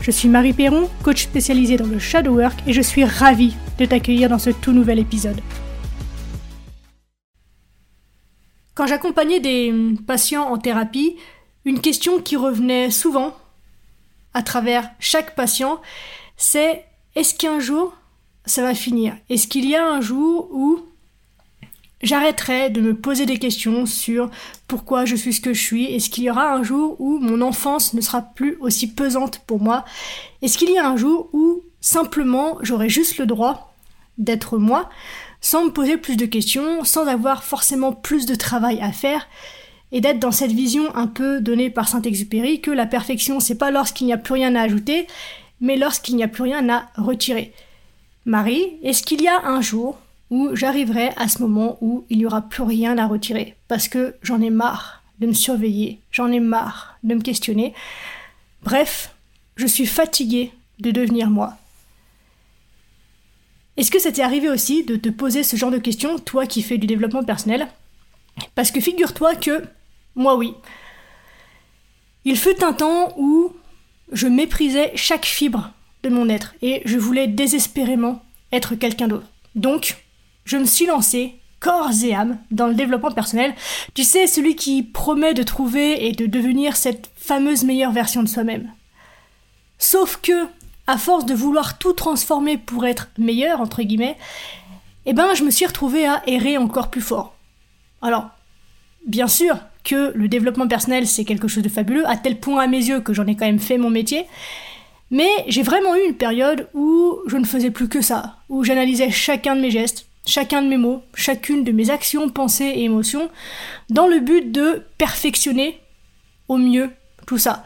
Je suis Marie Perron, coach spécialisée dans le shadow work et je suis ravie de t'accueillir dans ce tout nouvel épisode. Quand j'accompagnais des patients en thérapie, une question qui revenait souvent à travers chaque patient, c'est est-ce qu'un jour ça va finir? Est-ce qu'il y a un jour où j'arrêterai de me poser des questions sur pourquoi je suis ce que je suis Est-ce qu'il y aura un jour où mon enfance ne sera plus aussi pesante pour moi? Est-ce qu'il y a un jour où simplement j'aurai juste le droit d'être moi sans me poser plus de questions, sans avoir forcément plus de travail à faire et d'être dans cette vision un peu donnée par Saint-Exupéry que la perfection c'est pas lorsqu'il n'y a plus rien à ajouter, mais lorsqu'il n'y a plus rien à retirer. Marie, est-ce qu'il y a un jour où j'arriverai à ce moment où il n'y aura plus rien à retirer. Parce que j'en ai marre de me surveiller, j'en ai marre de me questionner. Bref, je suis fatiguée de devenir moi. Est-ce que ça t'est arrivé aussi de te poser ce genre de questions, toi qui fais du développement personnel? Parce que figure-toi que, moi oui, il fut un temps où je méprisais chaque fibre de mon être et je voulais désespérément être quelqu'un d'autre. Donc, je me suis lancée corps et âme dans le développement personnel. Tu sais, celui qui promet de trouver et de devenir cette fameuse meilleure version de soi-même. Sauf que, à force de vouloir tout transformer pour être meilleur, entre guillemets, eh ben, je me suis retrouvée à errer encore plus fort. Alors, bien sûr que le développement personnel, c'est quelque chose de fabuleux, à tel point à mes yeux que j'en ai quand même fait mon métier, mais j'ai vraiment eu une période où je ne faisais plus que ça, où j'analysais chacun de mes gestes, chacun de mes mots, chacune de mes actions, pensées et émotions, dans le but de perfectionner au mieux tout ça.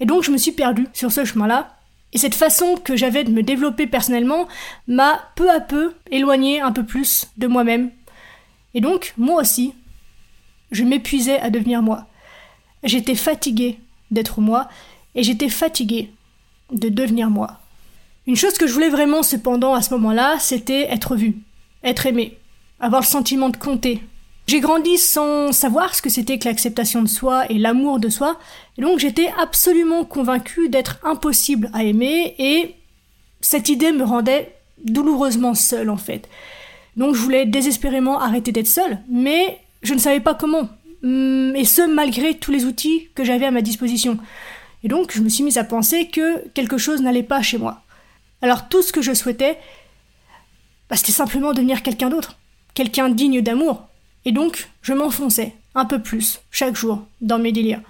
Et donc je me suis perdue sur ce chemin-là, et cette façon que j'avais de me développer personnellement m'a peu à peu éloigné un peu plus de moi-même. Et donc, moi aussi, je m'épuisais à devenir moi. J'étais fatiguée d'être moi, et j'étais fatiguée de devenir moi. Une chose que je voulais vraiment cependant à ce moment-là, c'était être vue, être aimé, avoir le sentiment de compter. J'ai grandi sans savoir ce que c'était que l'acceptation de soi et l'amour de soi, et donc j'étais absolument convaincue d'être impossible à aimer, et cette idée me rendait douloureusement seule en fait. Donc je voulais désespérément arrêter d'être seule, mais je ne savais pas comment, hum, et ce malgré tous les outils que j'avais à ma disposition. Et donc je me suis mise à penser que quelque chose n'allait pas chez moi. Alors tout ce que je souhaitais, bah, c'était simplement devenir quelqu'un d'autre, quelqu'un digne d'amour. Et donc, je m'enfonçais un peu plus chaque jour dans mes délires.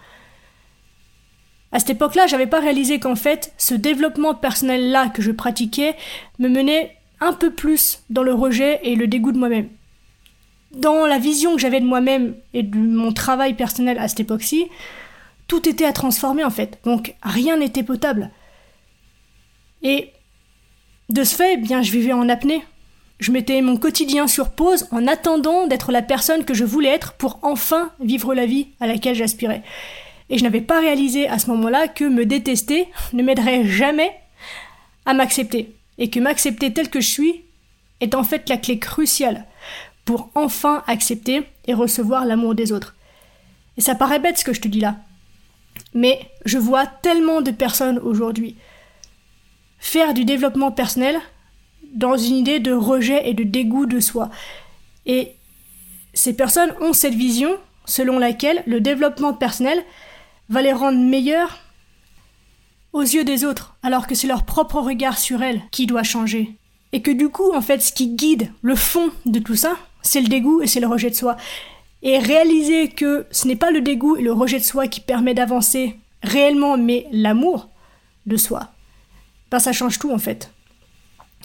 À cette époque-là, j'avais pas réalisé qu'en fait, ce développement personnel-là que je pratiquais me menait un peu plus dans le rejet et le dégoût de moi-même. Dans la vision que j'avais de moi-même et de mon travail personnel à cette époque-ci, tout était à transformer en fait. Donc rien n'était potable. Et de ce fait, eh bien, je vivais en apnée. Je mettais mon quotidien sur pause en attendant d'être la personne que je voulais être pour enfin vivre la vie à laquelle j'aspirais. Et je n'avais pas réalisé à ce moment-là que me détester ne m'aiderait jamais à m'accepter. Et que m'accepter tel que je suis est en fait la clé cruciale pour enfin accepter et recevoir l'amour des autres. Et ça paraît bête ce que je te dis là. Mais je vois tellement de personnes aujourd'hui faire du développement personnel dans une idée de rejet et de dégoût de soi. Et ces personnes ont cette vision selon laquelle le développement personnel va les rendre meilleurs aux yeux des autres, alors que c'est leur propre regard sur elles qui doit changer. Et que du coup, en fait, ce qui guide le fond de tout ça, c'est le dégoût et c'est le rejet de soi. Et réaliser que ce n'est pas le dégoût et le rejet de soi qui permet d'avancer réellement, mais l'amour de soi, ben ça change tout en fait.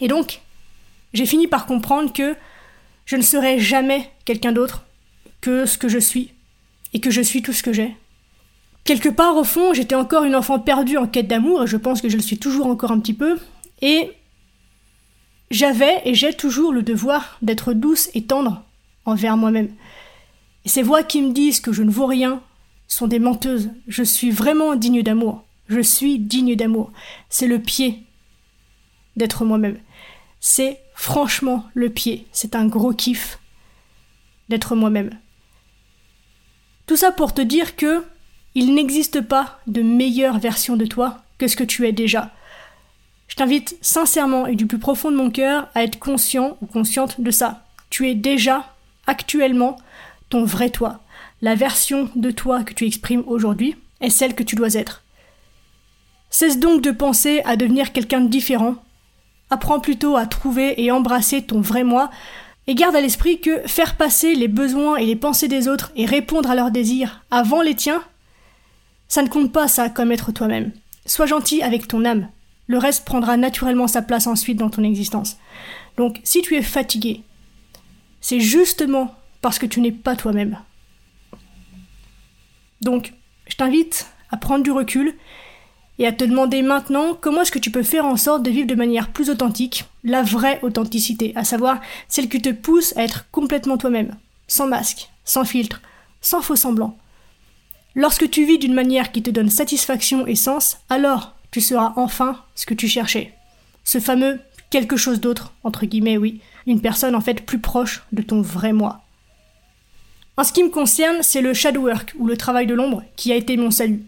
Et donc, j'ai fini par comprendre que je ne serai jamais quelqu'un d'autre que ce que je suis, et que je suis tout ce que j'ai. Quelque part au fond, j'étais encore une enfant perdue en quête d'amour, et je pense que je le suis toujours encore un petit peu, et j'avais et j'ai toujours le devoir d'être douce et tendre envers moi-même. Ces voix qui me disent que je ne vaux rien sont des menteuses. Je suis vraiment digne d'amour. Je suis digne d'amour. C'est le pied d'être moi-même. C'est franchement le pied. C'est un gros kiff d'être moi-même. Tout ça pour te dire que il n'existe pas de meilleure version de toi que ce que tu es déjà. Je t'invite sincèrement et du plus profond de mon cœur à être conscient ou consciente de ça. Tu es déjà, actuellement, ton vrai toi. La version de toi que tu exprimes aujourd'hui est celle que tu dois être. Cesse donc de penser à devenir quelqu'un de différent. Apprends plutôt à trouver et embrasser ton vrai moi et garde à l'esprit que faire passer les besoins et les pensées des autres et répondre à leurs désirs avant les tiens, ça ne compte pas ça comme être toi-même. Sois gentil avec ton âme. Le reste prendra naturellement sa place ensuite dans ton existence. Donc si tu es fatigué, c'est justement parce que tu n'es pas toi-même. Donc, je t'invite à prendre du recul et à te demander maintenant comment est-ce que tu peux faire en sorte de vivre de manière plus authentique, la vraie authenticité, à savoir celle qui te pousse à être complètement toi-même, sans masque, sans filtre, sans faux semblant. Lorsque tu vis d'une manière qui te donne satisfaction et sens, alors tu seras enfin ce que tu cherchais. Ce fameux quelque chose d'autre, entre guillemets, oui, une personne en fait plus proche de ton vrai moi. En ce qui me concerne, c'est le shadow work, ou le travail de l'ombre, qui a été mon salut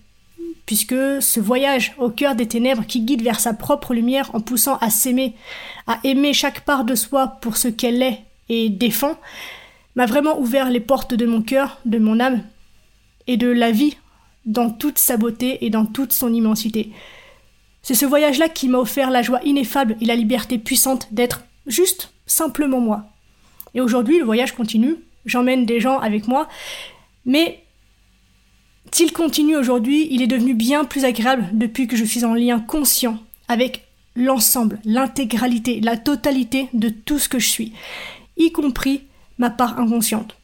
puisque ce voyage au cœur des ténèbres qui guide vers sa propre lumière en poussant à s'aimer, à aimer chaque part de soi pour ce qu'elle est et défend, m'a vraiment ouvert les portes de mon cœur, de mon âme et de la vie dans toute sa beauté et dans toute son immensité. C'est ce voyage-là qui m'a offert la joie ineffable et la liberté puissante d'être juste simplement moi. Et aujourd'hui, le voyage continue, j'emmène des gens avec moi, mais s'il continue aujourd'hui, il est devenu bien plus agréable depuis que je suis en lien conscient avec l'ensemble, l'intégralité, la totalité de tout ce que je suis, y compris ma part inconsciente.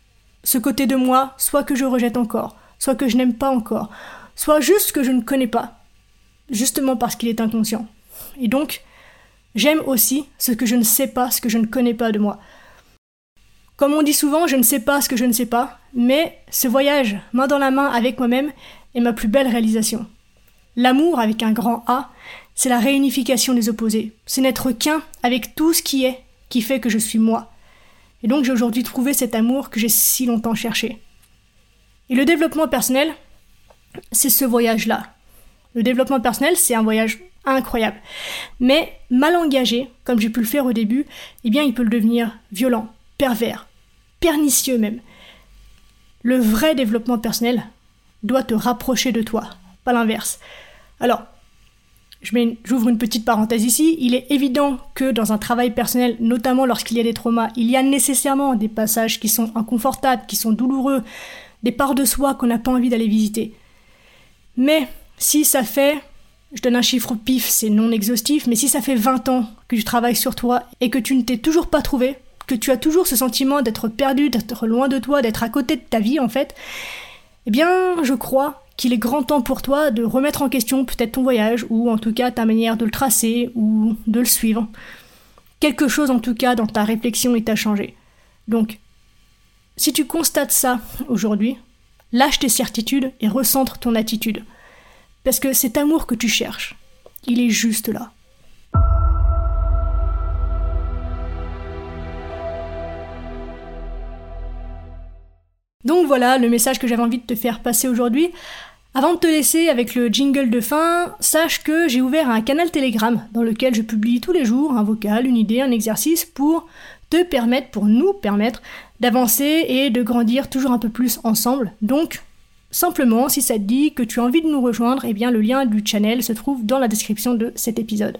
Ce côté de moi, soit que je rejette encore, soit que je n'aime pas encore, soit juste que je ne connais pas, justement parce qu'il est inconscient. Et donc, j'aime aussi ce que je ne sais pas, ce que je ne connais pas de moi. Comme on dit souvent, je ne sais pas ce que je ne sais pas, mais ce voyage, main dans la main avec moi-même, est ma plus belle réalisation. L'amour, avec un grand A, c'est la réunification des opposés. C'est n'être qu'un avec tout ce qui est, qui fait que je suis moi. Et donc j'ai aujourd'hui trouvé cet amour que j'ai si longtemps cherché. Et le développement personnel, c'est ce voyage-là. Le développement personnel, c'est un voyage incroyable. Mais mal engagé, comme j'ai pu le faire au début, eh bien il peut le devenir violent, pervers, pernicieux même. Le vrai développement personnel doit te rapprocher de toi, pas l'inverse. Alors, j'ouvre une petite parenthèse ici, il est évident que dans un travail personnel, notamment lorsqu'il y a des traumas, il y a nécessairement des passages qui sont inconfortables, qui sont douloureux, des parts de soi qu'on n'a pas envie d'aller visiter. Mais si ça fait, je donne un chiffre pif, c'est non exhaustif, mais si ça fait 20 ans que tu travailles sur toi et que tu ne t'es toujours pas trouvé, que tu as toujours ce sentiment d'être perdu, d'être loin de toi, d'être à côté de ta vie en fait, eh bien je crois qu'il est grand temps pour toi de remettre en question peut-être ton voyage, ou en tout cas ta manière de le tracer, ou de le suivre. Quelque chose en tout cas dans ta réflexion est à changer. Donc, si tu constates ça aujourd'hui, lâche tes certitudes et recentre ton attitude. Parce que cet amour que tu cherches, il est juste là. Donc voilà le message que j'avais envie de te faire passer aujourd'hui. Avant de te laisser avec le jingle de fin, sache que j'ai ouvert un canal Telegram dans lequel je publie tous les jours un vocal, une idée, un exercice pour te permettre, pour nous permettre d'avancer et de grandir toujours un peu plus ensemble. Donc, simplement, si ça te dit que tu as envie de nous rejoindre, eh bien le lien du channel se trouve dans la description de cet épisode.